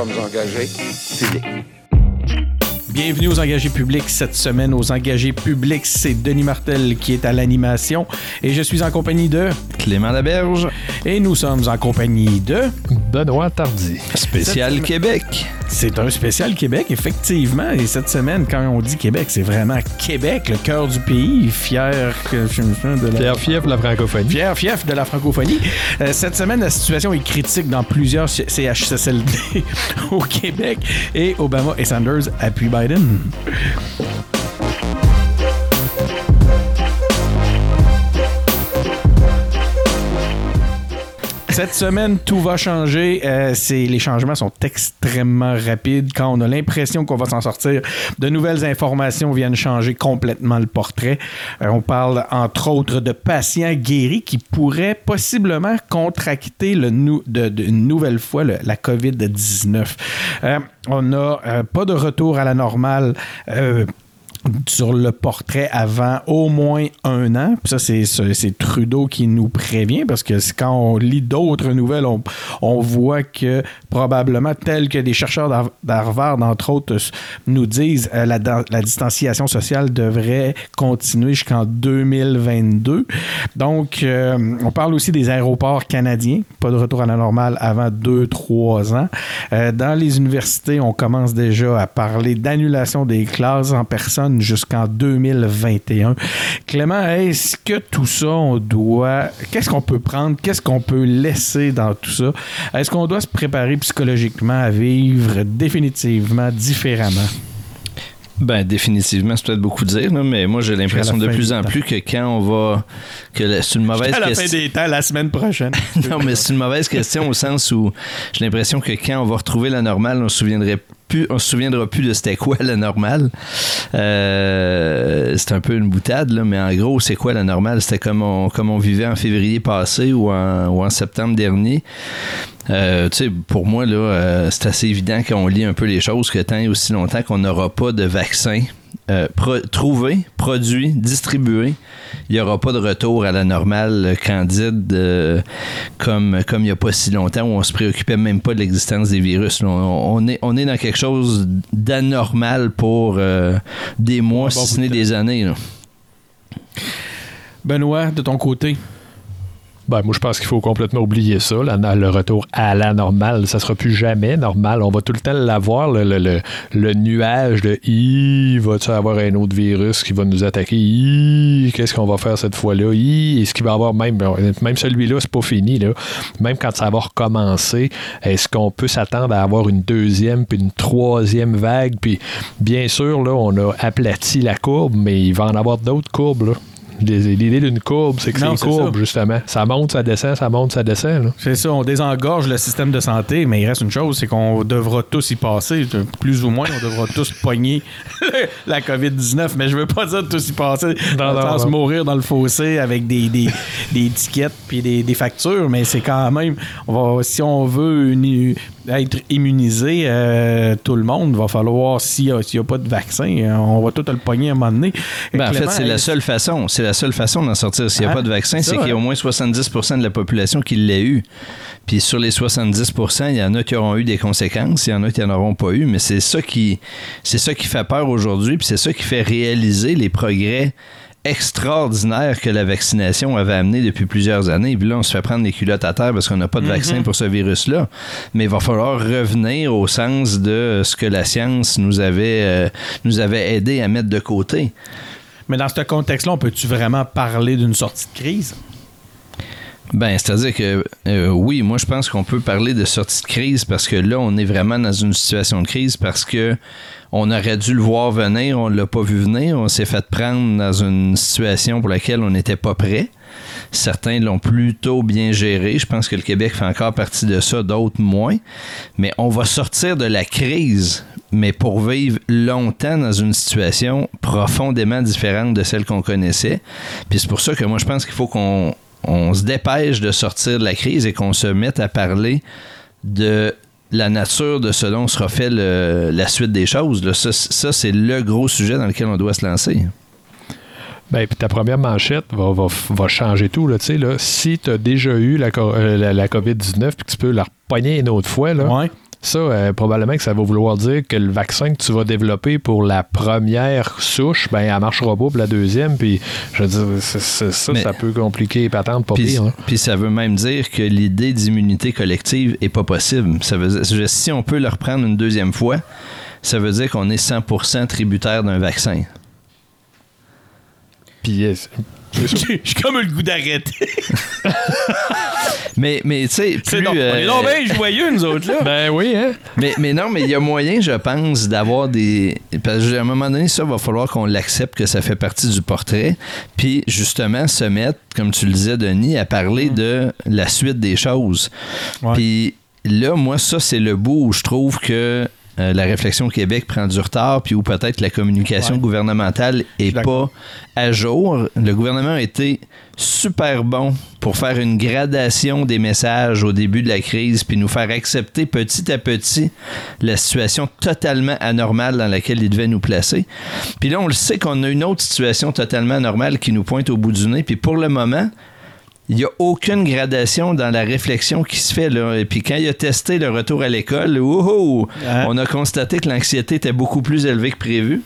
sommes engagés publics. Bienvenue aux engagés publics. Cette semaine, aux engagés publics, c'est Denis Martel qui est à l'animation et je suis en compagnie de Clément Laberge. Et nous sommes en compagnie de Benoît Tardy. Spécial Québec. C'est un spécial Québec, effectivement. Et cette semaine, quand on dit Québec, c'est vraiment Québec, le cœur du pays, fier que je de la... Fier fief de la francophonie. Fier fief de la francophonie. Euh, cette semaine, la situation est critique dans plusieurs CHSLD au Québec et Obama et Sanders appuient Biden. Cette semaine, tout va changer. Euh, les changements sont extrêmement rapides. Quand on a l'impression qu'on va s'en sortir, de nouvelles informations viennent changer complètement le portrait. Euh, on parle entre autres de patients guéris qui pourraient possiblement contracter le de, une nouvelle fois la COVID-19. Euh, on n'a pas de retour à la normale sur le portrait avant au moins un an. ça, c'est, Trudeau qui nous prévient parce que quand on lit d'autres nouvelles, on, voit que probablement, tel que des chercheurs d'Harvard, entre autres, nous disent, euh, la, la distanciation sociale devrait continuer jusqu'en 2022. Donc, euh, on parle aussi des aéroports canadiens. Pas de retour à la normale avant 2-3 ans. Euh, dans les universités, on commence déjà à parler d'annulation des classes en personne jusqu'en 2021. Clément, est-ce que tout ça, on doit. Qu'est-ce qu'on peut prendre? Qu'est-ce qu'on peut laisser dans tout ça? Est-ce qu'on doit se préparer psychologiquement à vivre définitivement différemment? Ben, définitivement, c'est peut-être beaucoup dire, mais moi, j'ai l'impression de plus en plus que quand on va. que c'est une mauvaise question. À la fin des temps, la semaine prochaine. non, mais c'est une mauvaise question au sens où j'ai l'impression que quand on va retrouver la normale, on se souviendrait on se souviendra plus de c'était quoi la normale. Euh, c'est un peu une boutade, mais en gros, c'est quoi la normale? C'était comme on, vivait en février passé ou en, ou en septembre dernier. Euh, pour moi, là, euh, c'est assez évident qu'on lit un peu les choses que tant et aussi longtemps qu'on n'aura pas de vaccin euh, trouvé, produit, distribué, il n'y aura pas de retour à la normale candide comme, comme il n'y a pas si longtemps où on se préoccupait même pas de l'existence des virus. On, est, on est dans quelque chose d'anormal pour des mois, si ce n'est des années. Benoît, de ton côté, ben, moi, je pense qu'il faut complètement oublier ça. le retour à la normale, ça sera plus jamais normal. On va tout le temps l'avoir, le, le, le, nuage de I, va-tu avoir un autre virus qui va nous attaquer? Qu'est-ce qu'on va faire cette fois-là? Est-ce qu'il va y avoir même, même celui-là, c'est pas fini. Là. Même quand ça va recommencer, est-ce qu'on peut s'attendre à avoir une deuxième puis une troisième vague? Puis bien sûr, là, on a aplati la courbe, mais il va en avoir d'autres courbes. Là. L'idée d'une courbe, c'est que c'est une courbe, justement. Ça monte, ça descend, ça monte, ça descend. C'est ça, on désengorge le système de santé, mais il reste une chose, c'est qu'on devra tous y passer. Plus ou moins, on devra tous pogner la COVID-19, mais je veux pas dire tous y passer. Dans se mourir dans le fossé avec des, des, des étiquettes puis des, des, factures, mais c'est quand même, on va, si on veut une, être immunisé, euh, tout le monde, va falloir, s'il n'y a, pas de vaccin, euh, on va tout le pogner à un moment donné. Ben, en fait, c'est la seule façon. C'est la seule façon d'en sortir. S'il n'y a ah, pas de vaccin, c'est qu'il y a au moins 70% de la population qui l'a eu. Puis sur les 70% il y en a qui auront eu des conséquences, il y en a qui n'en auront pas eu, mais c'est ça qui, c'est ça qui fait peur aujourd'hui, puis c'est ça qui fait réaliser les progrès extraordinaire que la vaccination avait amené depuis plusieurs années. Puis là, on se fait prendre les culottes à terre parce qu'on n'a pas de mhm. vaccin pour ce virus-là. Mais il va falloir revenir au sens de ce que la science nous avait, euh, nous avait aidé à mettre de côté. Mais dans ce contexte-là, on peut-tu vraiment parler d'une sortie de crise? Ben, c'est-à-dire que euh, oui, moi je pense qu'on peut parler de sortie de crise parce que là, on est vraiment dans une situation de crise parce que on aurait dû le voir venir, on l'a pas vu venir, on s'est fait prendre dans une situation pour laquelle on n'était pas prêt. Certains l'ont plutôt bien géré. Je pense que le Québec fait encore partie de ça, d'autres moins. Mais on va sortir de la crise, mais pour vivre longtemps dans une situation profondément différente de celle qu'on connaissait. Puis c'est pour ça que moi, je pense qu'il faut qu'on se dépêche de sortir de la crise et qu'on se mette à parler de la nature de ce dont sera fait la suite des choses. Ça, c'est le gros sujet dans lequel on doit se lancer. Ben, puis ta première manchette va, changer tout. Là, là. Si tu as déjà eu la, euh, la, COVID-19 puis que tu peux la repogner une autre fois, là, Ça, euh, probablement que ça va vouloir dire que le vaccin que tu vas développer pour la première souche, ben, elle marchera pas pour la deuxième. Puis, je veux dire, ça, Mais- ça peut compliquer les patentes, pas Puis, pire. hein. puis ça veut même dire que l'idée d'immunité collective est pas possible. Ça veut dire, si on peut le reprendre une deuxième fois, ça veut dire qu'on est 100% tributaire d'un vaccin. Puis, euh, J'ai comme le goût d'arrêter. Mais, mais tu sais, C'est plus, donc, on est euh, donc bien joyeux, nous autres, là. ben oui, hein? mais, mais non, mais il y a moyen, je pense, d'avoir des. Parce qu'à un moment donné, ça va falloir qu'on l'accepte que ça fait partie du portrait. Puis, justement, se mettre, comme tu le disais, Denis, à parler de la suite des choses. Ouais. Puis là, moi, ça, c'est le bout où je trouve que euh, la réflexion au Québec prend du retard, puis où peut-être la communication Ouais. gouvernementale est pas à jour. Le gouvernement a été super bon pour faire une gradation des messages au début de la crise, puis nous faire accepter petit à petit la situation totalement anormale dans laquelle il devait nous placer. Puis là, on le sait qu'on a une autre situation totalement anormale qui nous pointe au bout du nez, puis pour le moment, il n'y a aucune gradation dans la réflexion qui se fait. Là. Et puis quand il a testé le retour à l'école, Hein? on a constaté que l'anxiété était beaucoup plus élevée que prévu.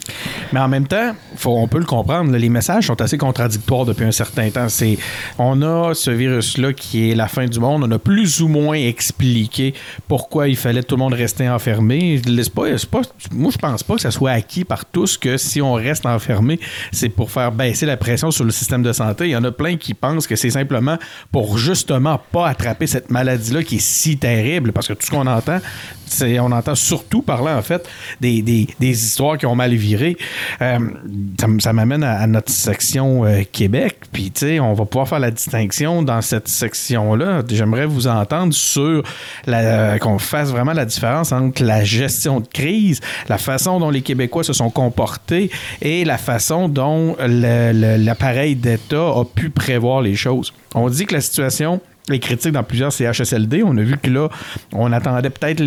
Mais en même temps, faut, on peut le comprendre, là, les messages sont assez contradictoires depuis un certain temps. C'est, on a ce virus-là qui est la fin du monde. On a plus ou moins expliqué pourquoi il fallait tout le monde rester enfermé. Pas, pas- moi, je pense pas que ça soit acquis par tous que si on reste enfermé, c'est pour faire baisser la pression sur le système de santé. Il y en a plein qui pensent que c'est simplement pour justement pas attraper cette maladie-là qui est si terrible. Parce que tout ce qu'on entend, c'est, on entend surtout parler en fait des, des- des histoires qui ont mal viré. Euh, ça, m'amène à, notre section euh, Québec. Puis, tu sais, on va pouvoir faire la distinction dans cette section-là. J'aimerais vous entendre sur euh, qu'on fasse vraiment la différence entre la gestion de crise, la façon dont les Québécois se sont comportés et la façon dont l'appareil d'État a pu prévoir les choses. On dit que la situation est critique dans plusieurs CHSLD. On a vu que là, on attendait peut-être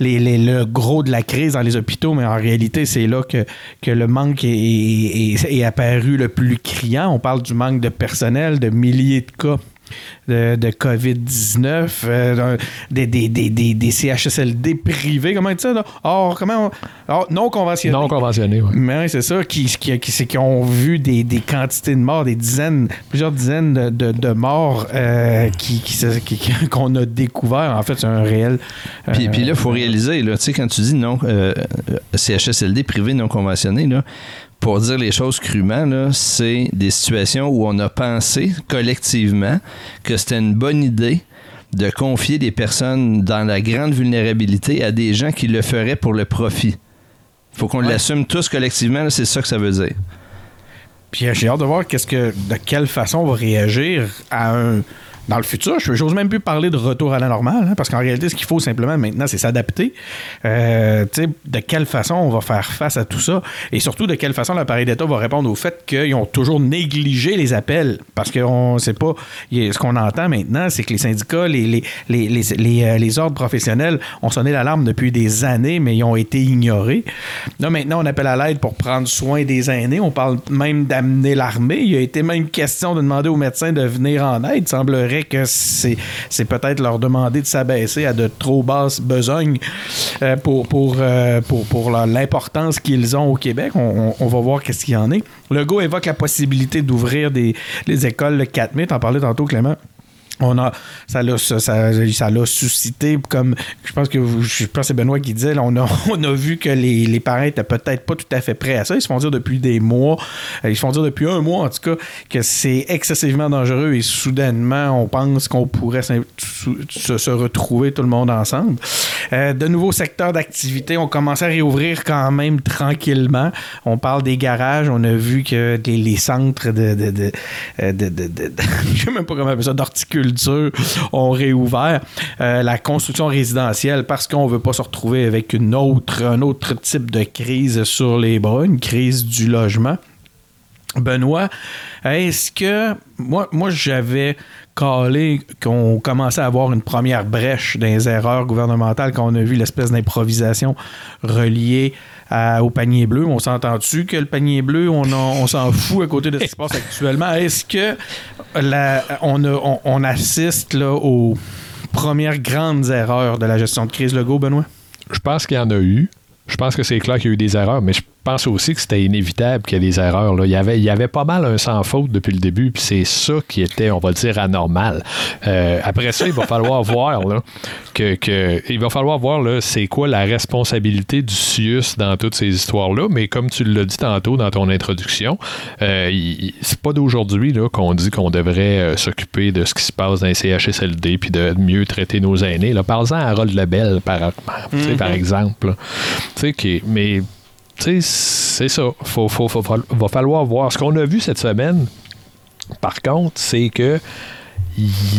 le gros de la crise dans les hôpitaux, mais en réalité, c'est là que, le manque est apparu le plus criant. On parle du manque de personnel, de milliers de cas de, de COVID-19, euh, des, des, des, des, des CHSLD privés, comment dire ça? Là? Or, comment on- or, non conventionnés. Non conventionné, ouais. Mais oui, c'est ça, qui, qui, qui, c'est qu'ils ont vu des, des quantités de morts, des dizaines, plusieurs dizaines de, de, de morts euh, qui, qui qui- qui- qu'on a découvert. En fait, c'est un réel. Puis, euh, puis là, il faut réaliser, là, tu sais, quand tu dis non, euh, euh, CHSLD privé non conventionné, là, pour dire les choses crûment, là, c'est des situations où on a pensé collectivement que c'était une bonne idée de confier des personnes dans la grande vulnérabilité à des gens qui le feraient pour le profit. faut qu'on Ouais. l'assume tous collectivement, là, c'est ça que ça veut dire. Puis euh, j'ai hâte de voir qu'est-ce que, de quelle façon on va réagir à un. Dans le futur, je j'ose même plus parler de retour à la normale, hein, parce qu'en réalité, ce qu'il faut simplement maintenant, c'est s'adapter. Euh, de quelle façon on va faire face à tout ça, et surtout de quelle façon l'appareil d'État va répondre au fait qu'ils ont toujours négligé les appels, parce qu'on sait pas. Ce qu'on entend maintenant, c'est que les syndicats, les, les, les, les, euh, les ordres professionnels ont sonné l'alarme depuis des années, mais ils ont été ignorés. Là, maintenant, on appelle à l'aide pour prendre soin des aînés. On parle même d'amener l'armée. Il a été même question de demander aux médecins de venir en aide. Il que c'est, peut-être leur demander de s'abaisser à de trop basses besognes euh, pour, euh, l'importance qu'ils ont au Québec. On va voir qu'est-ce qu'il y en est. Legault évoque la possibilité d'ouvrir des, les écoles le 4 mai. T'en parlais tantôt, Clément. On a, ça l'a ça, ça, suscité comme je pense que je pense c'est Benoît qui disait là, on a on a vu que les, les parents étaient peut-être pas tout à fait prêts à ça. Ils se font dire depuis des mois euh, ils se font dire depuis un mois en tout cas que c'est excessivement dangereux et soudainement on pense qu'on pourrait se, retrouver tout le monde ensemble. Euh, de nouveaux secteurs d'activité ont commencé à réouvrir quand même tranquillement. On parle des garages. On a vu que les, centres de de, de, euh, de- de- je sais même pas comment appeler ça d'horticulture ont réouvert Euh, la construction résidentielle parce qu'on veut pas se retrouver avec un autre type de crise sur les bras une crise du logement. Benoît, est-ce que moi j'avais calé qu'on commençait à avoir une première brèche dans les erreurs gouvernementales quand on a vu l'espèce d'improvisation reliée au panier bleu. On s'entend-tu que le panier bleu, on, en- on s'en fout à côté de ce qui se passe actuellement? Est-ce que on assiste là, aux premières grandes erreurs de la gestion de crise Legault, Benoît? je pense qu'il y en a eu. Je pense que c'est clair qu'il y a eu des erreurs, mais je pense aussi que c'était inévitable qu'il y ait des erreurs. Là. Il, y avait, il y avait pas mal un sans faute depuis le début, puis c'est ça qui était, on va dire, anormal. Euh, après ça, il va falloir voir là, que, que, il va falloir voir c'est quoi la responsabilité du CIUS dans toutes ces histoires-là. Mais comme tu l'as dit tantôt dans ton introduction, euh, c'est pas d'aujourd'hui qu'on dit qu'on devrait euh, s'occuper de ce qui se passe dans les CHSLD puis de mieux traiter nos aînés. Parle-en à Harold Lebel, par, tu sais, par exemple. sais, qui- mais c'est ça. Faut, faut, faut- va falloir voir. Ce qu'on a vu cette semaine, par contre, c'est que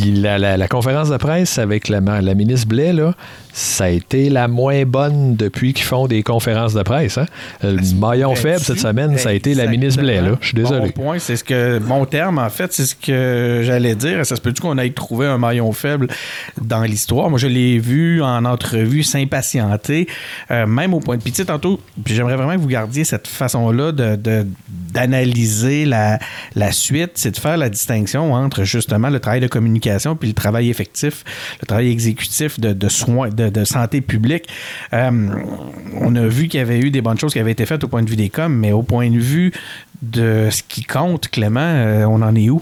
la, la- la conférence de presse avec la, la ministre Blais, là, ça a été la moins bonne depuis qu'ils font des conférences de presse. hein. Le maillon faible cette semaine, ça a été la ministre Blais. Là. Je suis désolé. Bon point, c'est ce que mon terme en fait, c'est ce que j'allais dire. Ça se peut-tu qu'on aille trouver un maillon faible dans l'histoire? Moi, je l'ai vu en entrevue s'impatienter, euh, même au point de pitié tantôt. Puis j'aimerais vraiment que vous gardiez cette façon-là de, de- d'analyser la, la suite, c'est de faire la distinction entre justement le travail de communication puis le travail effectif, le travail exécutif de, de soins, de, de santé publique. Euh, on a vu qu'il y avait eu des bonnes choses qui avaient été faites au point de vue des coms, mais au point de vue de ce qui compte, Clément, euh, on en est où?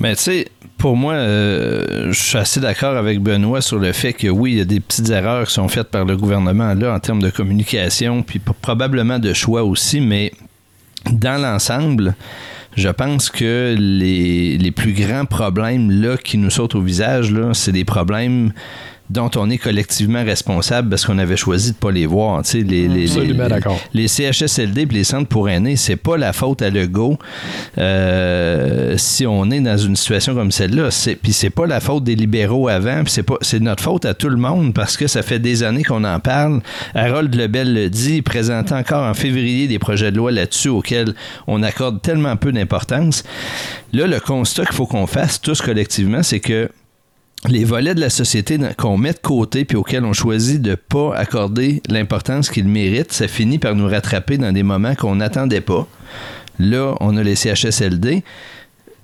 Mais tu sais, pour moi, euh, je suis assez d'accord avec Benoît sur le fait que oui, il y a des petites erreurs qui sont faites par le gouvernement en termes de communication, puis probablement de choix aussi, mais dans l'ensemble, je pense que les, plus grands problèmes là qui nous sautent au visage, c'est des problèmes dont on est collectivement responsable parce qu'on avait choisi de pas les voir. Tu sais, les, les, Absolument les- les CHSLD et les centres pour aînés, c'est pas la faute à Legault euh, si on est dans une situation comme celle-là. Puis c'est pas la faute des libéraux avant, c'est pas c'est notre faute à tout le monde parce que ça fait des années qu'on en parle. Harold Lebel le dit, il présentait encore en février des projets de loi là-dessus auxquels on accorde tellement peu d'importance. Là, le constat qu'il faut qu'on fasse tous collectivement, c'est que les volets de la société qu'on met de côté puis auxquels on choisit de pas accorder l'importance qu'ils méritent, ça finit par nous rattraper dans des moments qu'on n'attendait pas. Là, on a les CHSLD.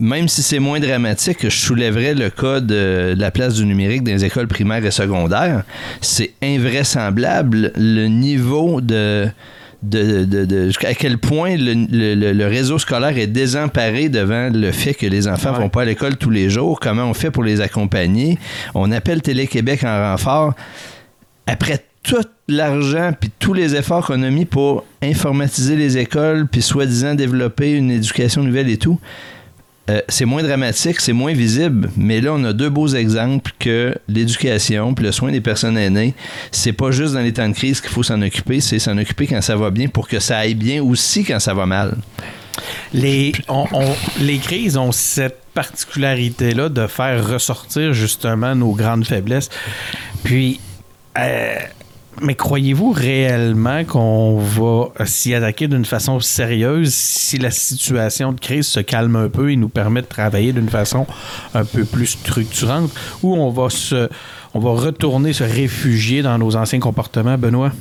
Même si c'est moins dramatique, je soulèverais le cas de la place du numérique dans les écoles primaires et secondaires. C'est invraisemblable le niveau de, de, de- de- à quel point le, le- le- le réseau scolaire est désemparé devant le fait que les enfants Ouais. vont pas à l'école tous les jours. Comment on fait pour les accompagner? On appelle Télé-Québec en renfort. Après tout l'argent puis tous les efforts qu'on a mis pour informatiser les écoles puis soi-disant développer une éducation nouvelle et tout, euh, c'est moins dramatique, c'est moins visible, mais là, on a deux beaux exemples que l'éducation puis le soin des personnes aînées, c'est pas juste dans les temps de crise qu'il faut s'en occuper, c'est s'en occuper quand ça va bien pour que ça aille bien aussi quand ça va mal. Les, on- les crises ont cette particularité-là de faire ressortir justement nos grandes faiblesses. Puis, euh, mais croyez-vous réellement qu'on va s'y attaquer d'une façon sérieuse si la situation de crise se calme un peu et nous permet de travailler d'une façon un peu plus structurante? Ou on va se on va retourner se réfugier dans nos anciens comportements, Benoît?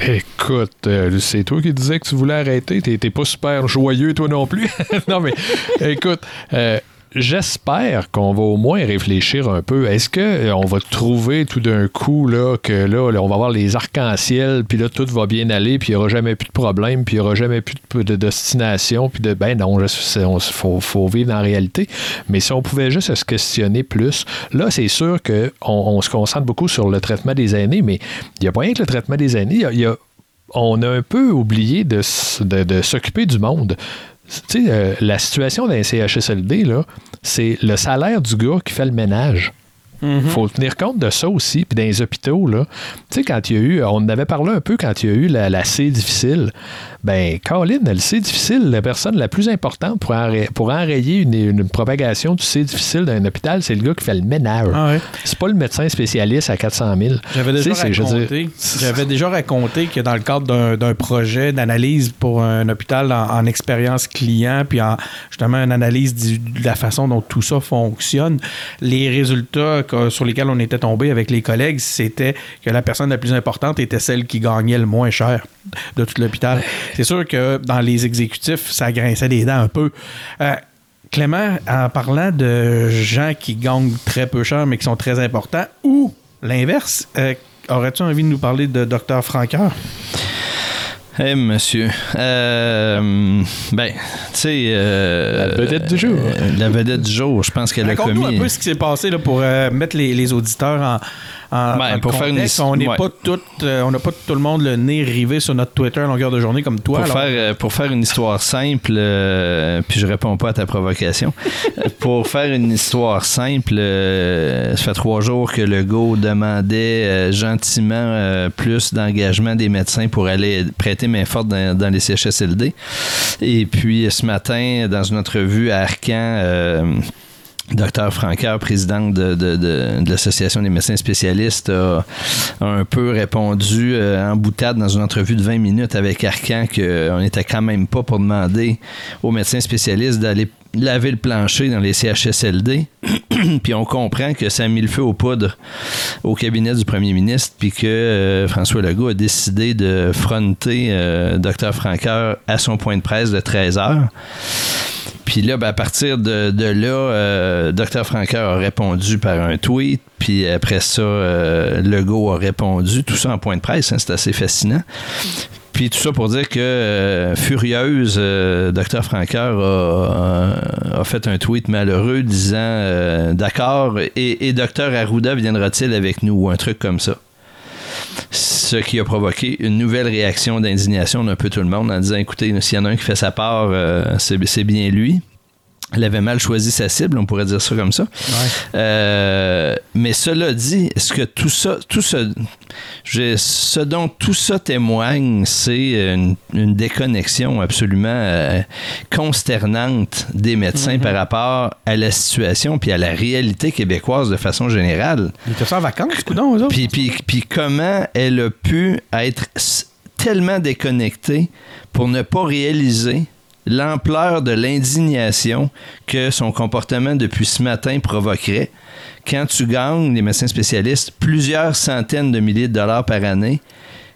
Écoute, euh, c'est toi qui disais que tu voulais arrêter. T'es pas super joyeux, toi non plus. non, mais écoute, euh, j'espère qu'on va au moins réfléchir un peu. Est-ce qu'on va trouver tout d'un coup là, que là, on va avoir les arcs-en-ciel, puis là, tout va bien aller, puis il n'y aura jamais plus de problème, puis il n'y aura jamais plus de, de puis de ben non, il faut, vivre dans la réalité. Mais si on pouvait juste se questionner plus, là, c'est sûr qu'on on se concentre beaucoup sur le traitement des aînés, mais il n'y a pas rien que le traitement des aînés. Y a- on a un peu oublié de s'occuper du monde. Tu sais, euh, la situation d'un CHSLD, c'est le salaire du gars qui fait le ménage. Il faut tenir compte de ça aussi. Puis dans les hôpitaux, là, tu sais, quand il y a eu, on en avait parlé un peu quand il y a eu la, la C difficile. Ben, Colin, le C difficile, la personne la plus importante pour, enra- pour enrayer une, une propagation du C difficile dans un hôpital, c'est le gars qui fait le ménage. Ah ouais. C'est pas le médecin spécialiste à 400 000. J'avais déjà, raconté, j'avais déjà raconté que dans le cadre d'un, d'un projet d'analyse pour un hôpital en, en expérience client, puis en justement une analyse du- de la façon dont tout ça fonctionne, les résultats que- sur lesquels on était tombé avec les collègues, c'était que la personne la plus importante était celle qui gagnait le moins cher de tout l'hôpital. C'est sûr que dans les exécutifs, ça grinçait des dents un peu. Euh, Clément, en parlant de gens qui gagnent très peu cher mais qui sont très importants, ou l'inverse. Euh, aurais-tu envie de nous parler de Dr. Franqueur? Eh, monsieur. Euh, ben, tu sais. Euh, La vedette du jour. euh, la vedette du jour, je pense qu'elle a Raconte-nous commis. un peu ce qui s'est passé là, pour euh, mettre les, les auditeurs en, en, Ben, en pour faire une On n'est ouais. pas tout, euh, on n'a pas tout le monde le nez rivé sur notre Twitter à longueur de journée comme toi. Pour alors. faire, euh, pour faire une histoire simple, euh, puis je réponds pas à ta provocation. pour faire une histoire simple, euh, ça fait trois jours que Legault demandait euh, gentiment plus d'engagement des médecins pour aller prêter main forte dans, dans les CHSLD. Et puis ce matin, dans une entrevue à Arcan, Docteur Francaire, présidente de, de- de- de l'Association des médecins spécialistes, a, un peu répondu euh, en boutade dans une entrevue de 20 minutes avec Arcan qu'on n'était quand même pas pour demander aux médecins spécialistes d'aller laver le plancher dans les CHSLD. puis on comprend que ça a mis le feu aux poudres au cabinet du premier ministre, puis que euh, François Legault a décidé de fronter euh, Dr. Franqueur à son point de presse de 13 heures. Puis là, ben, à partir de, là, euh, Dr. Franqueur a répondu par un tweet. Puis après ça, euh, Legault a répondu. Tout ça en point de presse. hein, c'est assez fascinant. Puis tout ça pour dire que euh, Furieuse, euh, Dr. Franqueur a, fait un tweet malheureux disant D'accord, et, et Dr. Arruda viendra-t-il avec nous ou un truc comme ça. Ce qui a provoqué une nouvelle réaction d'indignation d'un peu tout le monde en disant écoutez, s'il y en a un qui fait sa part, euh, c'est c'est bien lui. Elle avait mal choisi sa cible, on pourrait dire ça comme ça. Euh, mais cela dit, est-ce que tout ça, tout ce, je- ce dont tout ça témoigne, c'est une, une déconnexion absolument euh, consternante des médecins par rapport à la situation puis à la réalité québécoise de façon générale. Ils étaient ça en vacances, autres? Puis, puis, puis comment elle a pu être tellement déconnectée pour ne pas réaliser l'ampleur de l'indignation que son comportement depuis ce matin provoquerait. Quand tu gagnes, les médecins spécialistes, plusieurs centaines de milliers de dollars par année,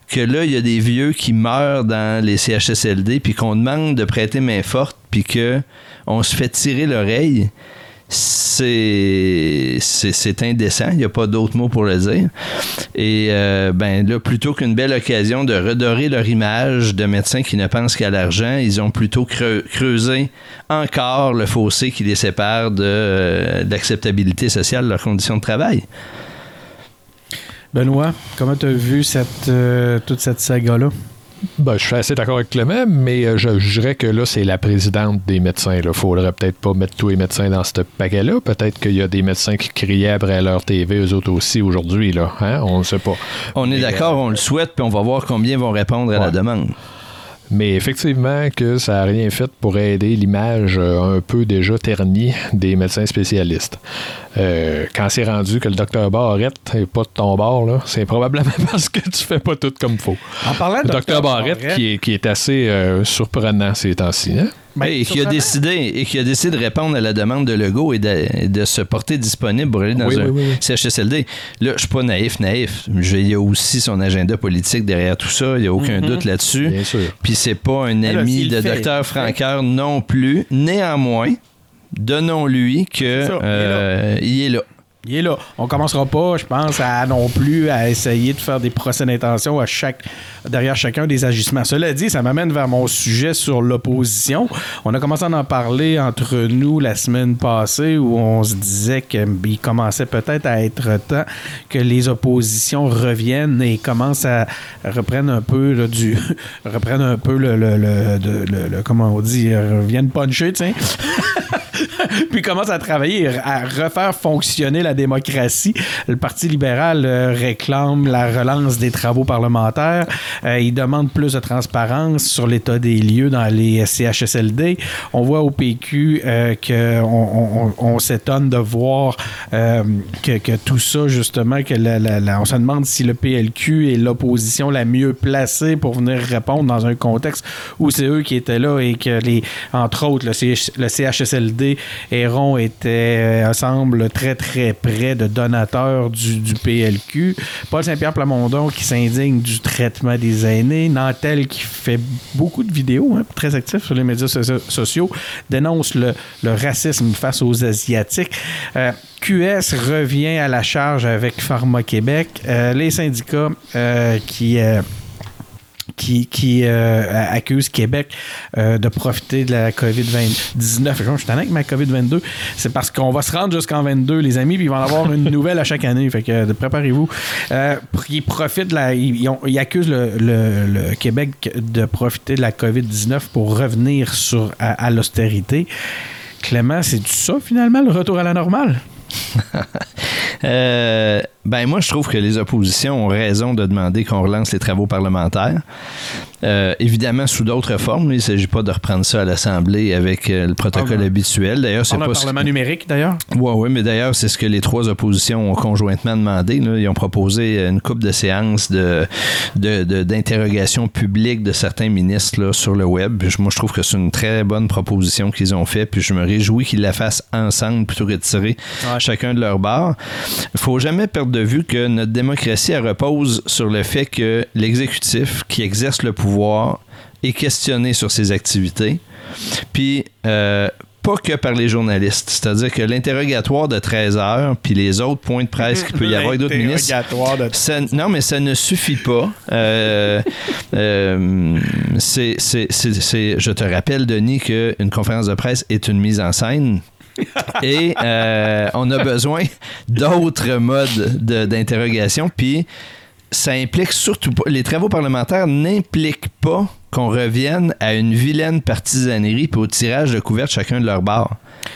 que là, il y a des vieux qui meurent dans les CHSLD, puis qu'on demande de prêter main forte, puis que on se fait tirer l'oreille, c'est c'est indécent. Il n'y a pas d'autre mot pour le dire. Et euh, ben là, plutôt qu'une belle occasion de redorer leur image de médecins qui ne pensent qu'à l'argent, ils ont plutôt creu- creusé encore le fossé qui les sépare de, euh, l'acceptabilité sociale de leurs conditions de travail. Benoît, comment tu vu cette, euh, toute cette saga-là? Ben, je suis assez d'accord avec Clément, mais euh, je jugerais que là, c'est la présidente des médecins. Il faudrait peut-être pas mettre tous les médecins dans ce paquet-là. Peut-être qu'il y a des médecins qui criaient après leur TV, eux autres aussi, aujourd'hui. Là, hein? On ne sait pas. On est d'accord, on le souhaite, puis on va voir combien vont répondre à la demande. Mais effectivement, que ça n'a rien fait pour aider l'image euh, un peu déjà ternie des médecins spécialistes. Euh, quand c'est rendu que le docteur Barrette n'est pas de ton bord, c'est probablement parce que tu fais pas tout comme il faut. En parlant Le de docteur Barrette, Qui, est, qui est assez euh, surprenant ces temps-ci. hein? Ben, et, qui a décidé, et qui a décidé de répondre à la demande de Legault et de, de se porter disponible pour aller dans Oui, un oui. CHSLD. Là, je suis pas naïf, naïf. Il y a aussi son agenda politique derrière tout ça. Il n'y a aucun doute là-dessus. Puis c'est pas un ami de Dr. Franqueur non plus. Néanmoins, donnons-lui que euh, il est là. Il est là. On commencera pas, je pense, à non plus à essayer de faire des procès d'intention à chaque, derrière chacun des agissements. Cela dit, ça m'amène vers mon sujet sur l'opposition. On a commencé à en parler entre nous la semaine passée où on se disait qu'il commençait peut-être à être temps que les oppositions reviennent et commencent à reprennent un peu là, du reprennent un peu le, le, le- le- comment on dit reviennent puncher, sais. puis commence à travailler, à refaire fonctionner la démocratie. Le Parti libéral euh, réclame la relance des travaux parlementaires. Euh, il demande plus de transparence sur l'état des lieux dans les CHSLD. On voit au PQ euh, qu'on on, on- on s'étonne de voir euh, que, que tout ça, justement, que la- la- la- on se demande si le PLQ est l'opposition la mieux placée pour venir répondre dans un contexte où c'est eux qui étaient là et que les, entre autres, le CHSLD Héron était, euh, semble, très, très près de donateur du, PLQ. Paul Saint-Pierre Plamondon qui s'indigne du traitement des aînés. Nantel qui fait beaucoup de vidéos, hein, très actif sur les médias so- sociaux, dénonce le, racisme face aux Asiatiques. Euh, QS revient à la charge avec Pharma Québec. Euh, les syndicats euh, qui. Qui, euh, accuse Québec euh, de profiter de la COVID-19. Je suis avec ma COVID-22. C'est parce qu'on va se rendre jusqu'en 22, les amis, puis ils vont en avoir une nouvelle à chaque année. Fait que euh, préparez-vous. Ils profitent. Ils, accusent le Québec de profiter de la COVID-19 pour revenir sur, à, à l'austérité. Clément, c'est ça finalement, le retour à la normale? Euh, ben moi, je trouve que les oppositions ont raison de demander qu'on relance les travaux parlementaires. Euh, évidemment, sous d'autres formes. Il ne s'agit pas de reprendre ça à l'Assemblée avec euh, le protocole Ah, habituel. D'ailleurs, c'est a un pas ce- parlement numérique d'ailleurs. Oui, oui, mais d'ailleurs, c'est ce que les trois oppositions ont conjointement demandé. là. Ils ont proposé une coupe de séances de, de- de- d'interrogation publique de certains ministres là, sur le web. Moi, je trouve que c'est une très bonne proposition qu'ils ont faite. Puis je me réjouis qu'ils la fassent ensemble plutôt que de tirer Ouais. chacun de leur barre. Il faut jamais perdre de vue que notre démocratie elle repose sur le fait que l'exécutif qui exerce le pouvoir est questionné sur ses activités. Puis, euh, pas que par les journalistes. C'est-à-dire que l'interrogatoire de 13 heures, puis les autres points de presse qu'il peut y avoir d'autres ministres, L'interrogatoire de- ça- non, mais ça ne suffit pas. Euh, euh, c'est, je te rappelle, Denis, qu'une conférence de presse est une mise en scène. Et euh, on a besoin d'autres modes de- d'interrogation. Puis ça implique surtout pas. Les travaux parlementaires n'impliquent pas qu'on revienne à une vilaine partisanerie puis au tirage de couvertes chacun de leur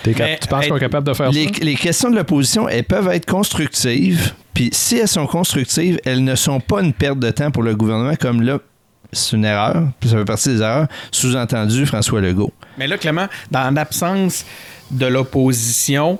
Mais, tu penses qu'on est capable de faire Les, ça? les questions de l'opposition, elles peuvent être constructives. Puis si elles sont constructives, elles ne sont pas une perte de temps pour le gouvernement, comme là, c'est une erreur. Puis ça fait partie des erreurs. Sous-entendu, François Legault. Mais là, Clément, dans l'absence de l'opposition,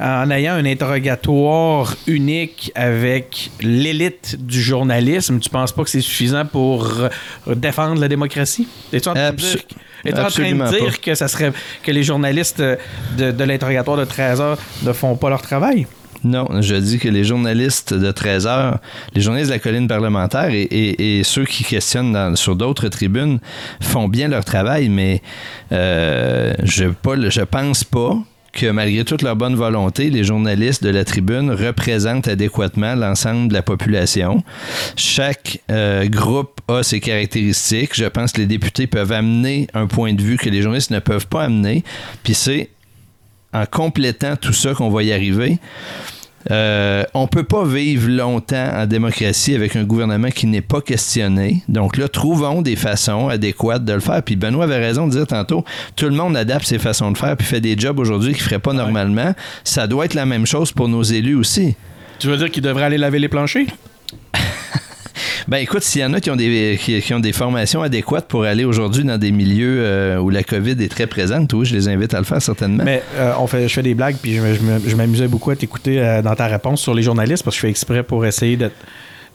en ayant un interrogatoire unique avec l'élite du journalisme, tu penses pas que c'est suffisant pour euh, défendre la démocratie? Es-tu en train de dire, en train de dire que ça serait que les journalistes de, de l'interrogatoire de 13 heures ne font pas leur travail? Non, je dis que les journalistes de 13 heures, les journalistes de la colline parlementaire et, ceux qui questionnent sur d'autres tribunes font bien leur travail, mais euh, je, pas, pense pas que malgré toute leur bonne volonté, les journalistes de la tribune représentent adéquatement l'ensemble de la population. Chaque euh, groupe a ses caractéristiques. Je pense que les députés peuvent amener un point de vue que les journalistes ne peuvent pas amener. Puis c'est en complétant tout ça qu'on va y arriver. Euh, on peut pas vivre longtemps en démocratie avec un gouvernement qui n'est pas questionné. Donc là, trouvons des façons adéquates de le faire. Puis Benoît avait raison de dire tantôt, tout le monde adapte ses façons de faire puis fait des jobs aujourd'hui qu'il ferait pas normalement. Ça doit être la même chose pour nos élus aussi. Tu veux dire qu'ils devraient aller laver les planchers? Ben écoute, s'il y en a qui ont des qui, ont des formations adéquates pour aller aujourd'hui dans des milieux euh, où la COVID est très présente, oui, je les invite à le faire certainement. Mais euh, on fait, je fais des blagues, puis je, je m'amusais beaucoup à t'écouter euh, dans ta réponse sur les journalistes, parce que je fais exprès pour essayer de,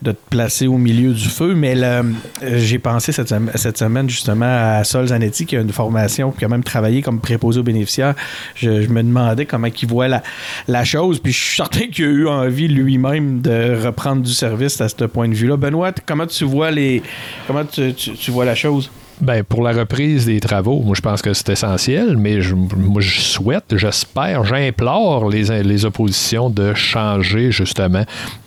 de te placer au milieu du feu. Mais euh, j'ai pensé cette, sem- cette semaine justement à Sol Zanetti, qui a une formation, qui a même travaillé comme préposé aux bénéficiaires. Je, me demandais comment il voit la, chose, puis je suis certain qu'il a eu envie lui-même de reprendre du service à ce point de vue-là. Benoît, comment tu vois les, comment tu vois la chose? Ben, pour la reprise des travaux, moi, je pense que c'est essentiel, mais je, moi, je souhaite, j'espère, j'implore les, les oppositions de changer, justement,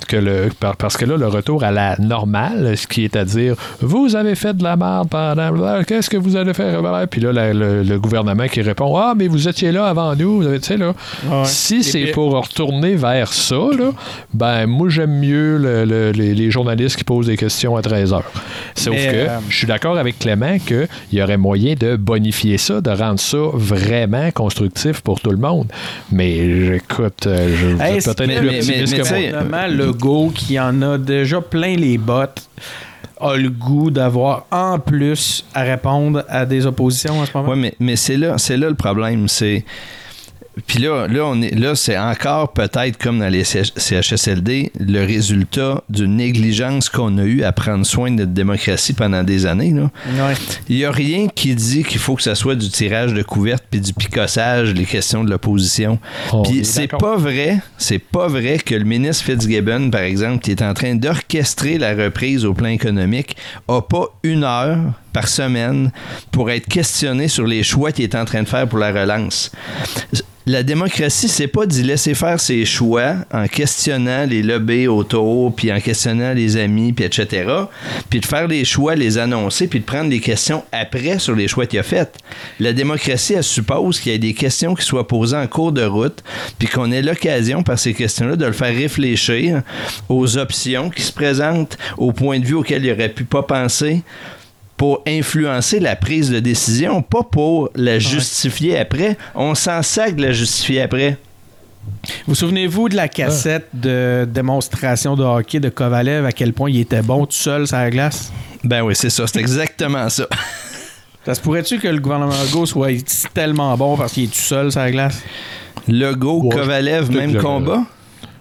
que le, par- parce que là, le retour à la normale, ce qui est à dire, vous avez fait de la merde pendant, qu'est-ce que vous allez faire? Puis là, la- le, le gouvernement qui répond, ah, mais vous étiez là avant nous, vous avez, tu sais, là. Ouais. Si c'est pour retourner vers ça, là, ben, moi, j'aime mieux le- le- les, les journalistes qui posent des questions à 13 heures. Sauf Mais, que euh, je suis d'accord avec Clément qu'il y aurait moyen de bonifier ça, de rendre ça vraiment constructif pour tout le monde. Mais écoute, euh, je Hey, peut-être plus mais- optimiste mais- que mais moi. tu sais, gouvernement Legault, qui en a déjà plein les bottes, a le goût d'avoir en plus à répondre à des oppositions en ce moment? Ouais, mais, mais c'est là, c'est là le problème. C'est Puis là, là, on est, là, c'est encore peut-être comme dans les CHSLD, le résultat d'une négligence qu'on a eue à prendre soin de notre démocratie pendant des années. Là. Ouais. Il n'y a rien qui dit qu'il faut que ce soit du tirage de couvertes puis du picossage, les questions de l'opposition. On est Puis c'est pas vrai, c'est pas vrai que le ministre Fitzgibbon, par exemple, qui est en train d'orchestrer la reprise au plan économique, a pas une heure par semaine pour être questionné sur les choix qu'il est en train de faire pour la relance. La démocratie, c'est pas d'y laisser faire ses choix en questionnant les lobbies autour, puis en questionnant les amis, puis etc. Puis de faire les choix, les annoncer, puis de prendre des questions après sur les choix qu'il a faits. La démocratie, elle suppose qu'il y ait des questions qui soient posées en cours de route, puis qu'on ait l'occasion, par ces questions-là, de le faire réfléchir aux options qui se présentent, aux points de vue auxquels il aurait pu pas penser pour influencer la prise de décision, pas pour la justifier après. On s'en sac de la justifier après. Vous souvenez-vous de la cassette de démonstration de hockey de Kovalev, à quel point il était bon tout seul sur la glace? Ben oui, c'est ça, c'est exactement ça. Ça se pourrait-tu que le gouvernement Legault soit tellement bon parce qu'il est tout seul sur la glace? Legault, Ouais, Kovalev, même combat?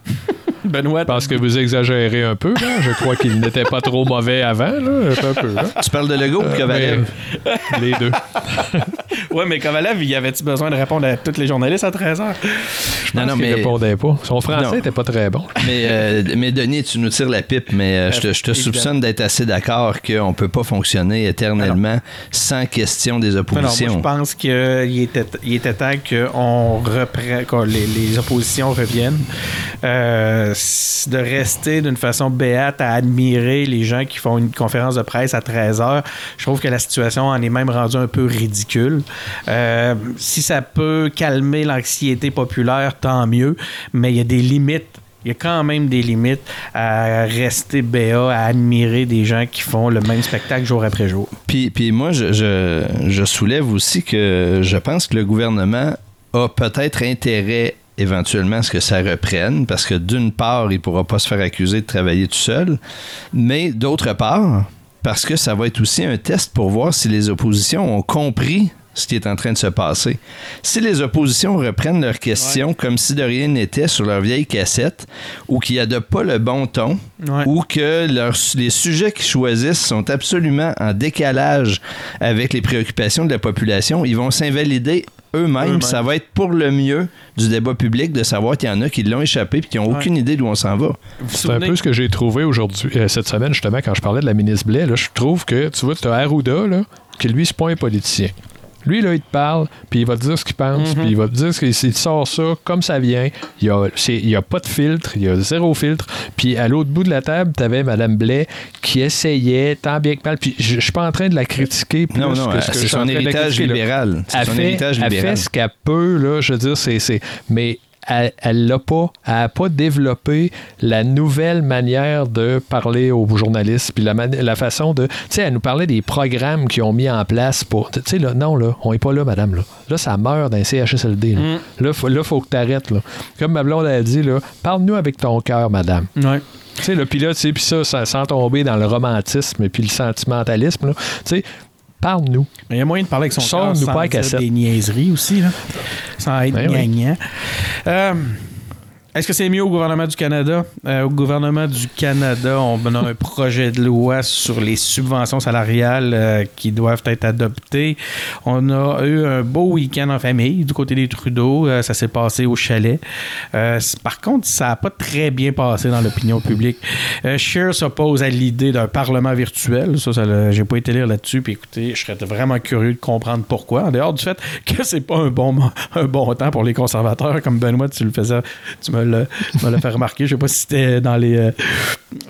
Benoît, Je pense que vous exagérez un peu. Là. Je crois qu'il n'était pas trop mauvais avant. Là. Un peu. Là. Tu parles de Legault ou de Kovalev? Mais- les deux. ouais, mais Kovalev, il avait-tu besoin de répondre à tous les journalistes à 13h? Non, non, Parce qu'il mais, répondait pas. Son français Non. n'était pas très bon. mais, euh, mais Denis, tu nous tires la pipe, mais euh, je te, je soupçonne d'être assez d'accord qu'on ne peut pas fonctionner éternellement sans question des Non, non, moi, oppositions. je pense qu'il était, il était temps qu'on reprenne, que les, les oppositions reviennent. Euh, de rester d'une façon béate à admirer les gens qui font une conférence de presse à 13h. Je trouve que la situation en est même rendue un peu ridicule. Euh, si ça peut calmer l'anxiété populaire, tant mieux, mais il y a des limites. Il y a quand même des limites à rester béat, à admirer des gens qui font le même spectacle jour après jour. Puis, puis moi, je, je, je soulève aussi que je pense que le gouvernement a peut-être intérêt éventuellement à ce que ça reprenne, parce que d'une part, il ne pourra pas se faire accuser de travailler tout seul, mais d'autre part, parce que ça va être aussi un test pour voir si les oppositions ont compris ce qui est en train de se passer. Si les oppositions reprennent leurs questions comme si de rien n'était sur leur vieille cassette, ou qu'ils n'adoptent pas le bon ton, Ouais. ou que leurs- les sujets qu'ils choisissent sont absolument en décalage avec les préoccupations de la population, ils vont s'invalider eux-mêmes. Ça va être pour le mieux du débat public de savoir qu'il y en a qui l'ont échappé et qui n'ont Ouais. aucune idée d'où on s'en va. C'est un peu ce que j'ai trouvé aujourd'hui, euh, cette semaine, justement, quand je parlais de la ministre Blais. Là, je trouve que, tu vois, tu as Arruda, là, qui lui, c'est pas un politicien. Lui, là, il te parle, puis il va te dire ce qu'il pense, puis il va te dire ce qu'il il sort ça comme ça vient. Il y a, a pas de filtre, il y a zéro filtre. Puis à l'autre bout de la table, tu avais Mme Blais qui essayait tant bien que mal. Puis je je suis pas en train de la critiquer plus non, non, c'est son héritage libéral. C'est Elle son fait, ce qu'elle peut, là, je veux dire, c'est. c'est- mais elle l'a pas. Elle n'a pas développé la nouvelle manière de parler aux journalistes, puis la, façon de. Tu sais, elle nous parlait des programmes qu'ils ont mis en place pour. Tu sais, là, non, là, on n'est pas là, madame, là. Là, ça meurt dans les CHSLD. Là, Mm. là, faut, là, faut que tu arrêtes, là. Comme ma blonde a dit, là, parle-nous avec ton cœur, madame. Ouais. Tu sais, là, puis là, tu sais, puis ça, ça, sans tomber dans le romantisme et puis le sentimentalisme. Tu sais, parle-nous. Il y a moyen de parler avec son cœur sans pas dire des niaiseries aussi, là. sans être Ben oui. gagnant. Euh, est-ce que c'est mieux au gouvernement du Canada? Euh, au gouvernement du Canada, on a un projet de loi sur les subventions salariales euh, qui doivent être adoptées. On a eu un beau week-end en famille du côté des Trudeau. Euh, ça s'est passé au chalet. Euh, par contre, ça n'a pas très bien passé dans l'opinion publique. Scheer s'oppose à l'idée d'un parlement virtuel. Ça, j'ai pas été lire là-dessus. Puis écoutez, je serais vraiment curieux de comprendre pourquoi. En dehors du fait que c'est pas un bon, un bon temps pour les conservateurs, comme Benoît, tu le faisais, tu me me l'as fait remarquer. Je sais pas si c'était dans les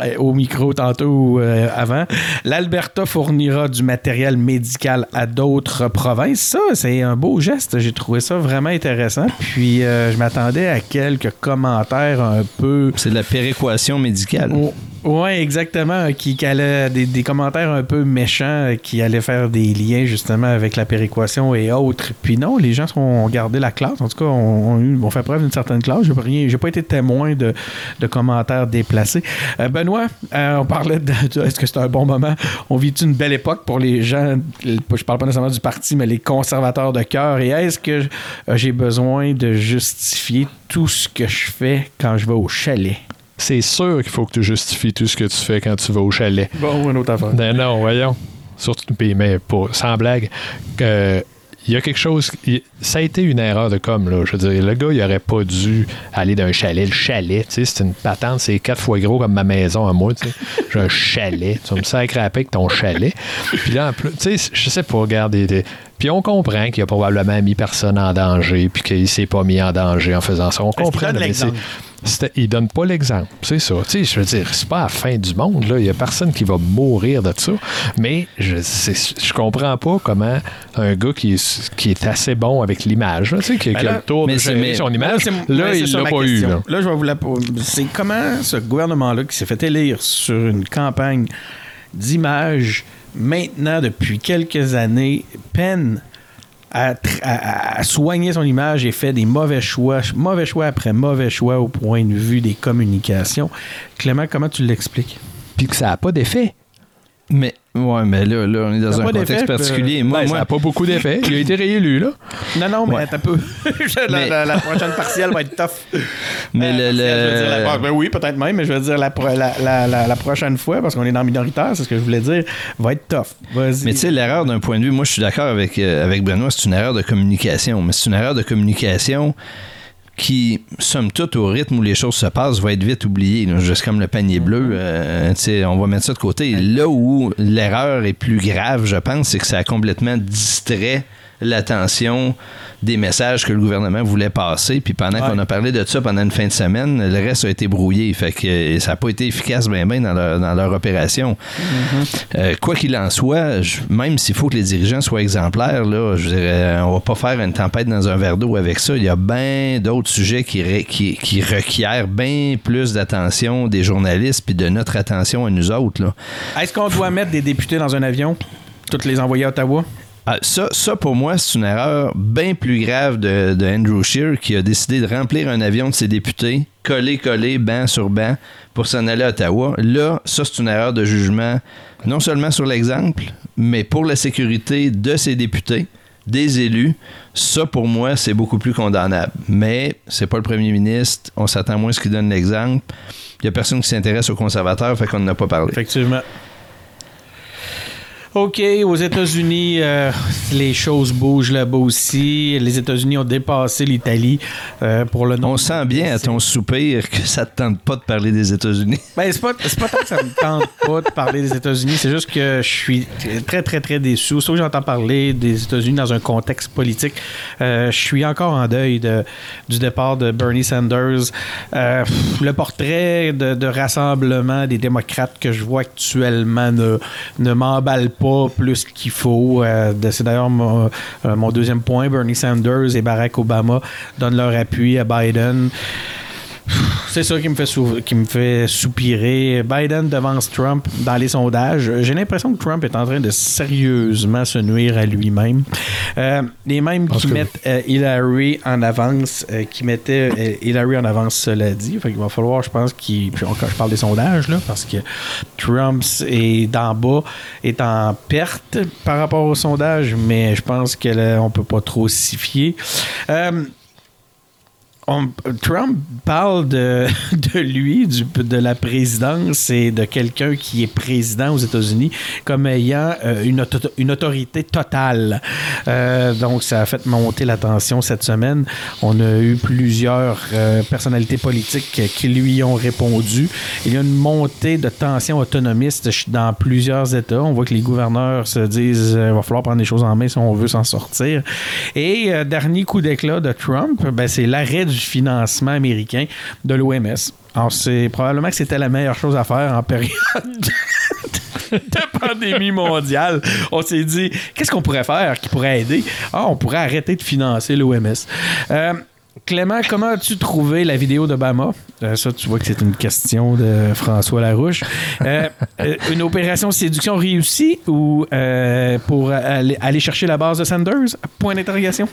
euh, au micro tantôt ou euh, avant. L'Alberta fournira du matériel médical à d'autres provinces. Ça, c'est un beau geste. J'ai trouvé ça vraiment intéressant. Puis euh, je m'attendais à quelques commentaires un peu C'est de la péréquation médicale. Oh, Oui, exactement. Qui, qui allait des, des commentaires un peu méchants euh, qui allaient faire des liens justement avec la péréquation et autres. Puis non, les gens ont gardé la classe. En tout cas, on, fait preuve d'une certaine classe. J'ai rien, j'ai pas été témoin de, de commentaires déplacés. Euh, Benoît, euh, on parlait de, est-ce que c'est un bon moment? On vit une belle époque pour les gens? Je parle pas nécessairement du parti, mais les conservateurs de cœur. Et est-ce que euh, j'ai besoin de justifier tout ce que je fais quand je vais au chalet? C'est sûr qu'il faut que tu justifies tout ce que tu fais quand tu vas au chalet. Bon, une autre affaire. Ben non, voyons. Surtout, mais sans blague, il y a quelque chose. ça a été une erreur de com, là. Je veux dire, le gars, il aurait pas dû aller d'un chalet. Le chalet, tu sais, c'est une patente, c'est quatre fois gros comme ma maison à moi, tu sais. J'ai un chalet. Tu me sacrer avec ton chalet. Puis là, en plus, tu sais, je sais pas, regarde. Puis on comprend qu'il a probablement mis personne en danger, puis qu'il s'est pas mis en danger en faisant ça. On comprend. donne mais il donne pas l'exemple, c'est ça. Tu sais, je veux dire, c'est pas la fin du monde, là. Il y a personne qui va mourir de ça. Mais je, je comprends pas comment un gars qui est, qui est assez bon avec l'image, tu sais, qui, Ben qui a là- le tour de gérer son image, là, ouais, il l'a pas eu. Là. Là, je vais vous la. C'est comment ce gouvernement-là qui s'est fait élire sur une campagne d'image, maintenant, depuis quelques années, peine à, soigner son image et fait des mauvais choix, mauvais choix après mauvais choix au point de vue des communications. Clément, comment tu l'expliques? Puis que ça n'a pas d'effet. Mais, ouais, mais là, là on est dans un contexte particulier. euh, moi, Ben, moi, ça n'a pas beaucoup d'effet. Il a été réélu, là. Non, non, mais Ouais. t'as peu. la, Mais- la- la prochaine partielle va être tough. mais Euh, le- partielle, je veux dire, le- la- ben oui, peut-être même, mais je veux dire la, pro- la, la- la- la prochaine fois, parce qu'on est dans minoritaire, c'est ce que je voulais dire, va être tough. Vas-y. Mais tu sais, l'erreur d'un point de vue, moi je suis d'accord avec, euh, avec Benoît, c'est une erreur de communication. Mais c'est une erreur de communication qui, somme toute, au rythme où les choses se passent, va être vite oubliée. là. Juste comme le panier bleu, euh, tu sais, on va mettre ça de côté. Là où l'erreur est plus grave, je pense, c'est que ça a complètement distrait l'attention des messages que le gouvernement voulait passer. Puis pendant Ouais. qu'on a parlé de ça pendant une fin de semaine, le reste a été brouillé. Fait que euh, ça n'a pas été efficace bien ben dans leur, dans leur opération. Euh, quoi qu'il en soit, je- même s'il faut que les dirigeants soient exemplaires, là, je dirais, on va pas faire une tempête dans un verre d'eau avec ça. Il y a bien d'autres sujets qui, ré- qui, qui requièrent bien plus d'attention des journalistes puis de notre attention à nous autres. Est-ce qu'on doit mettre des députés dans un avion? Toutes les envoyer à Ottawa? Ah, ça, pour moi, c'est une erreur bien plus grave de, Andrew Scheer qui a décidé de remplir un avion de ses députés, coller, coller, banc sur banc, pour s'en aller à Ottawa. Là, ça, c'est une erreur de jugement, non seulement sur l'exemple, mais pour la sécurité de ses députés, des élus. Ça, pour moi, c'est beaucoup plus condamnable. Mais c'est pas le premier ministre. On s'attend moins à ce qu'il donne l'exemple. Il y a personne qui s'intéresse aux conservateurs, fait qu'on n'en a pas parlé. Effectivement. OK, aux États-Unis, euh, les choses bougent là-bas aussi. Les États-Unis ont dépassé l'Italie euh, pour le nom. On sent bien à ton soupir que ça te tente pas de parler des États-Unis. Ben, c'est pas, pas tant que ça me tente pas de parler des États-Unis, c'est juste que je suis très, très, très déçu. Sauf que j'entends parler des États-Unis dans un contexte politique. Euh, je suis encore en deuil de, du départ de Bernie Sanders. Euh, le portrait de, de rassemblement des démocrates que je vois actuellement ne, ne m'emballe pas plus qu'il faut. Euh, c'est d'ailleurs mon, euh, mon deuxième point. Bernie Sanders et Barack Obama donnent leur appui à Biden. C'est ça qui me fait sou- qui me fait soupirer. Biden devance Trump dans les sondages. J'ai l'impression que Trump est en train de sérieusement se nuire à lui-même. Euh, les mêmes Parce qui que- mettent euh, Hillary en avance, euh, qui mettaient Hillary en avance, cela dit. Fait qu'il va falloir, je pense, qu'il. Quand je parle des sondages, là, parce que Trump est d'en bas, est en perte par rapport aux sondages, mais je pense qu'on ne peut pas trop s'y fier. Trump parle de, lui, de la présidence et de quelqu'un qui est président aux États-Unis comme ayant euh, une, auto- une autorité totale. Euh, donc, ça a fait monter la tension cette semaine. On a eu plusieurs euh, personnalités politiques qui lui ont répondu. Il y a une montée de tension autonomiste dans plusieurs États. On voit que les gouverneurs se disent il va falloir prendre les choses en main si on veut s'en sortir. Et dernier coup d'éclat de Trump, ben, c'est l'arrêt du financement américain de l'OMS. Alors, c'est probablement que c'était la meilleure chose à faire en période de, pandémie mondiale. On s'est dit, qu'est-ce qu'on pourrait faire qui pourrait aider? Ah, on pourrait arrêter de financer l'OMS. Euh, Clément, comment as-tu trouvé la vidéo d'Obama? Euh, ça, tu vois que c'est une question de François Larouche. Euh, une opération séduction réussie ou pour aller chercher la base de Sanders? Point d'interrogation.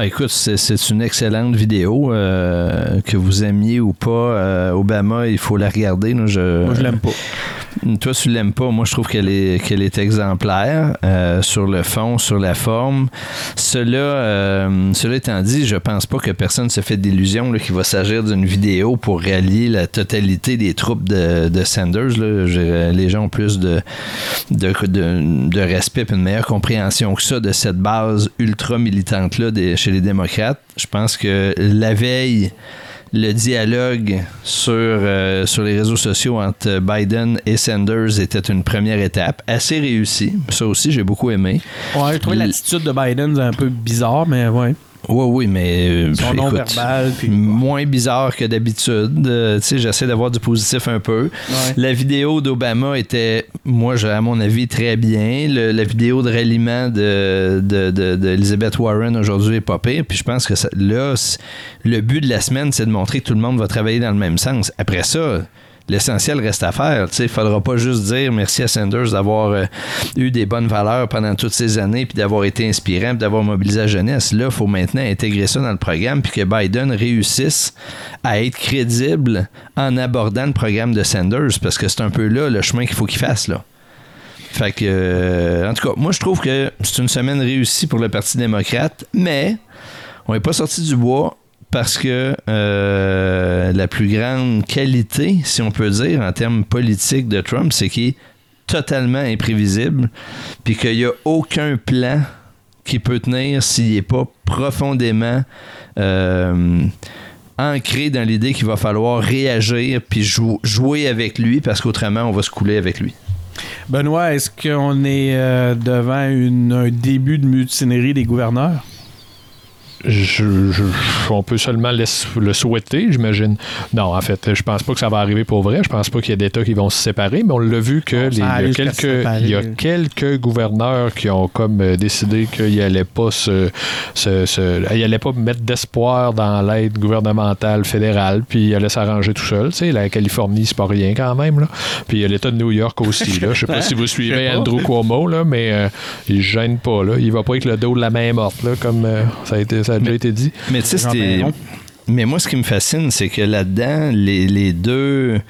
Ah, écoute, c'est- une excellente vidéo. euh, que vous aimiez ou pas, euh, Obama, il faut la regarder. là. je, Moi, je l'aime pas. Toi, tu l'aimes pas. Moi, je trouve qu'elle est, qu'elle est exemplaire euh, sur le fond, sur la forme. Cela, euh, cela étant dit, je pense pas que personne se fait d'illusion qu'il va s'agir d'une vidéo pour rallier la totalité des troupes de, de Sanders. là. Les gens ont plus de, de, de, de respect et une meilleure compréhension que ça de cette base ultra-militante-là des- chez les démocrates. Je pense que la veille le dialogue sur, euh, sur les réseaux sociaux entre Biden et Sanders était une première étape, assez réussie. Ça aussi, j'ai beaucoup aimé. Ouais, j'ai trouvé l'attitude de Biden un peu bizarre, mais ouais. Oui, oui, mais euh, écoute. Puis... moins bizarre que d'habitude. Euh, j'essaie d'avoir du positif un peu. Ouais. La vidéo d'Obama était, moi, à mon avis, très bien. Le- la vidéo de ralliement de, de, de- d'Elizabeth Warren aujourd'hui est pas pire. Puis je pense que ça- là, le but de la semaine, c'est de montrer que tout le monde va travailler dans le même sens. Après ça, l'essentiel reste à faire. Il ne faudra pas juste dire merci à Sanders d'avoir euh, eu des bonnes valeurs pendant toutes ces années, puis d'avoir été inspirant, puis d'avoir mobilisé la jeunesse. Là, il faut maintenant intégrer ça dans le programme, puis que Biden réussisse à être crédible en abordant le programme de Sanders, parce que c'est un peu là le chemin qu'il faut qu'il fasse. Là. Fait que, euh, en tout cas, moi, je trouve que c'est une semaine réussie pour le Parti démocrate, mais on n'est pas sorti du bois parce que euh, la plus grande qualité, si on peut dire, en termes politiques de Trump, c'est qu'il est totalement imprévisible, puis qu'il n'y a aucun plan qui peut tenir s'il n'est pas profondément euh, ancré dans l'idée qu'il va falloir réagir puis jou- jouer avec lui, parce qu'autrement, on va se couler avec lui. Benoît, est-ce qu'on est euh, devant un début de mutinerie des gouverneurs? Je, je- on peut seulement le, le souhaiter, j'imagine. Non, en fait, je pense pas que ça va arriver pour vrai. Je pense pas qu'il y ait d'États qui vont se séparer, mais on l'a vu que les- il, y quelques, il y a quelques gouverneurs qui ont comme euh, décidé qu'ils allaient pas se, se- se- ils allaient pas mettre d'espoir dans l'aide gouvernementale fédérale, puis ils allaient s'arranger tout seul. Tu sais, la Californie, c'est pas rien quand même. Là. Puis il y a l'État de New York aussi. Là. Je sais pas si vous suivez. Andrew Cuomo, là, mais euh, il gêne pas. Là. Il va pas avec le dos de la main morte, là, comme euh, ça, a été, ça a déjà Mais- été dit. Mais tu sais, c'était-. Mais moi, ce qui me fascine, c'est que là-dedans, les, les deux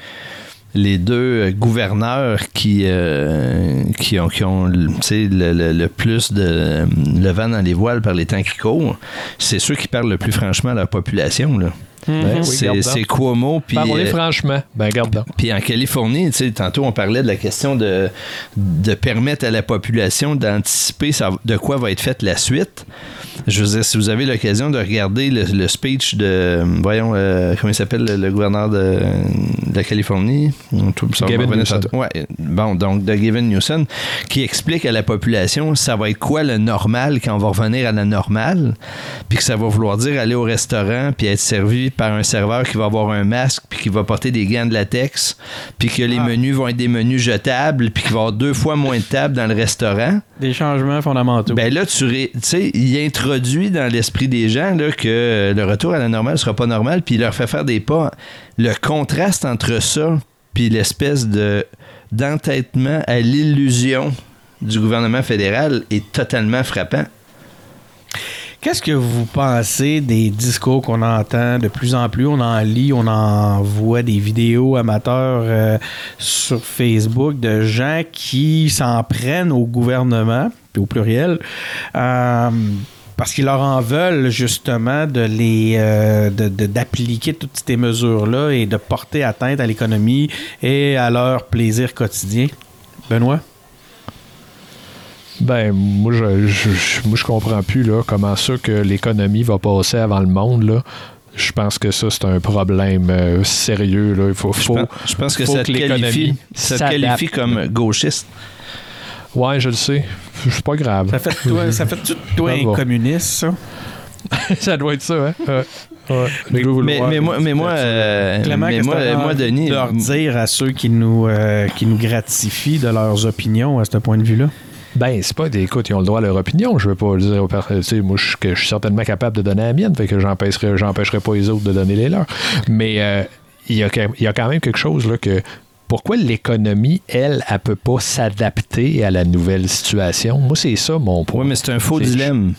les deux gouverneurs qui, euh, qui ont, qui ont tu sais, le, le- le plus de le vent dans les voiles par les temps qui courent, c'est ceux qui parlent le plus franchement à leur population. Là. Oui, c'est, Cuomo. Puis, Parlez euh, franchement. Ben, garde puis en Californie, tantôt on parlait de la question de, de permettre à la population d'anticiper de quoi va être faite la suite. Je veux dire, si vous avez l'occasion de regarder le, le speech de, voyons, euh, comment il s'appelle, le, le gouverneur de, de la Californie, Gavin Newsom. Ouais, bon, donc de Gavin Newsom, qui explique à la population ça va être quoi le normal quand on va revenir à la normale, puis que ça va vouloir dire aller au restaurant puis être servi par un serveur qui va avoir un masque puis qui va porter des gants de latex, puis que les Ah. menus vont être des menus jetables, puis qu'il va y avoir deux fois moins de tables dans le restaurant. Des changements fondamentaux. Ben là, tu ré- sais, il introduit dans l'esprit des gens là, que le retour à la normale sera pas normal, puis il leur fait faire des pas. Le contraste entre ça puis l'espèce de d'entêtement à l'illusion du gouvernement fédéral est totalement frappant. Qu'est-ce que vous pensez des discours qu'on entend de plus en plus? On en lit, on en voit des vidéos amateurs euh, sur Facebook de gens qui s'en prennent au gouvernement, puis au pluriel, euh, parce qu'ils leur en veulent justement de les euh, d'appliquer toutes ces mesures-là et de porter atteinte à l'économie et à leur plaisir quotidien. Benoît? Ben, moi, je, je, je- moi, je comprends plus là, comment ça que l'économie va passer avant le monde. Là. Je pense que ça, c'est un problème euh, sérieux. Là. Il faut, Je faut- pense, je pense que faut ça que te qualifie, ça te qualifie comme gauchiste. Ouais, je le sais. C'est pas grave. Ça fait de toi, ça fait de toi un communiste, ça? ça doit être ça, hein? Ouais. Ouais. Mais, mais, mais moi, mais moi, euh, Clément, mais qu'est-ce moi, moi, Denis, de leur dire à ceux qui nous, euh, qui nous gratifient de leurs opinions à ce point de vue-là? Ben, c'est pas. Écoute, ils ont le droit à leur opinion. Je veux pas dire. aux per- Tu sais, moi, je, que je suis certainement capable de donner la mienne, fait que j'empêcherai, pas les autres de donner les leurs. Mais euh, il y, a, quand- il y a quand même quelque chose là que. Pourquoi l'économie, elle, elle peut pas s'adapter à la nouvelle situation? Moi, c'est ça mon point. Oui, mais c'est un faux dilemme.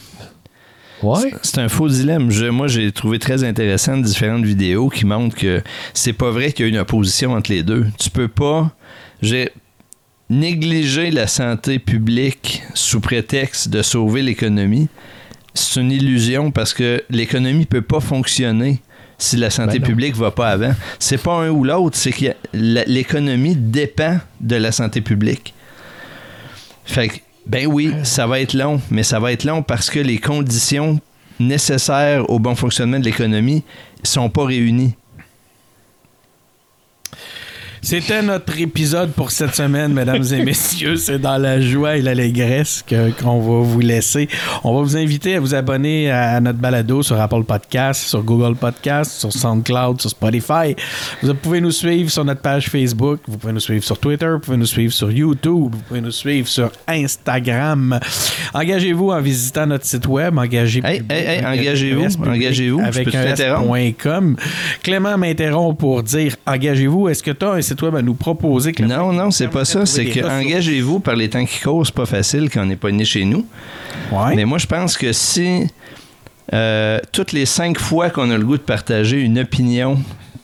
Ouais. C'est un faux dilemme. Je- moi, j'ai trouvé très intéressant différentes vidéos qui montrent que c'est pas vrai qu'il y a une opposition entre les deux. Tu peux pas j'ai négliger la santé publique sous prétexte de sauver l'économie. C'est une illusion parce que l'économie peut pas fonctionner si la santé Ben publique va pas avant. C'est pas un ou l'autre, c'est que l'économie dépend de la santé publique. Fait que, ben oui, ça va être long, mais ça va être long parce que les conditions nécessaires au bon fonctionnement de l'économie sont pas réunies. C'était notre épisode pour cette semaine, mesdames et messieurs. C'est dans la joie et l'allégresse que- qu'on va vous laisser. On va vous inviter à vous abonner à notre balado sur Apple Podcast, sur Google Podcast, sur SoundCloud, sur Spotify. Vous pouvez nous suivre sur notre page Facebook, vous pouvez nous suivre sur Twitter, vous pouvez nous suivre sur YouTube, vous pouvez nous suivre sur Instagram. Engagez-vous en visitant notre site web, engagez Hey, hey, hey, engagez-vous, engagez-vous. Je avec un? S.com. Clément m'interrompt pour dire engagez-vous. Est-ce que tu as un site web à nous proposer? Clément, Non, non, c'est pas ça. C'est que engagez-vous par les temps qui courent, c'est pas facile quand on n'est pas né chez nous. Ouais. Mais moi, je pense que si euh, toutes les cinq fois qu'on a le goût de partager une opinion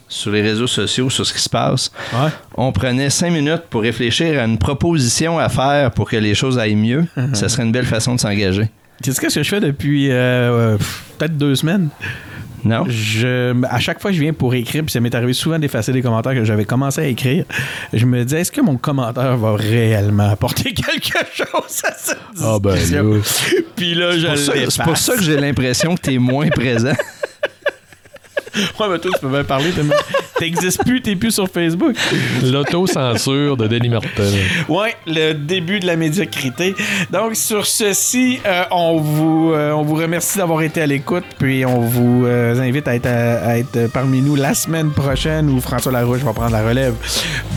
sur les réseaux sociaux, sur ce qui se passe, Ouais. on prenait cinq minutes pour réfléchir à une proposition à faire pour que les choses aillent mieux, ça serait une belle façon de s'engager. Tu sais ce que je fais depuis euh, pff, peut-être deux semaines? Non? Je, à chaque fois que je viens pour écrire, puis ça m'est arrivé souvent d'effacer des commentaires que j'avais commencé à écrire, je me dis, est-ce que mon commentaire va réellement apporter quelque chose à cette Ah, ben discussion? là. Puis là, je C'est pour ça- que j'ai l'impression que tu es moins présent. Ouais, mais toi, tu peux bien parler. T'es- T'existes plus, t'es plus sur Facebook. L'autocensure de Denis Martin. Ouais, le début de la médiocrité. Donc, sur ceci, euh, on, vous, euh, on vous remercie d'avoir été à l'écoute, puis on vous euh, invite à être, à, à être parmi nous la semaine prochaine où François Larouche va prendre la relève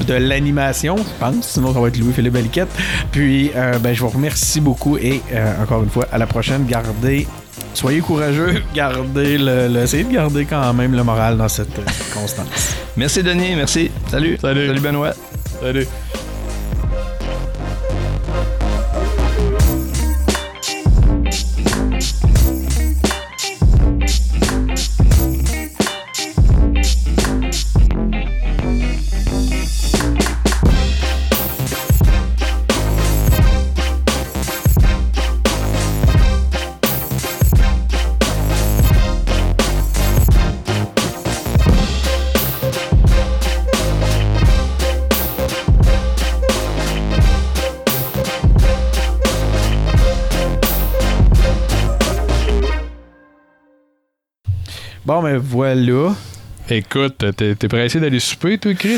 de l'animation, je pense. Sinon, ça va être Louis-Philippe Baliquette. Puis, euh, ben, je vous remercie beaucoup et euh, encore une fois, à la prochaine. Gardez. Soyez courageux, gardez le, le- essayez de garder quand même le moral dans cette euh, constance. Merci Denis, merci. Salut. Salut. Salut Benoît. Salut. Voilà. Écoute, t'es pressé d'aller souper, toi, Chris?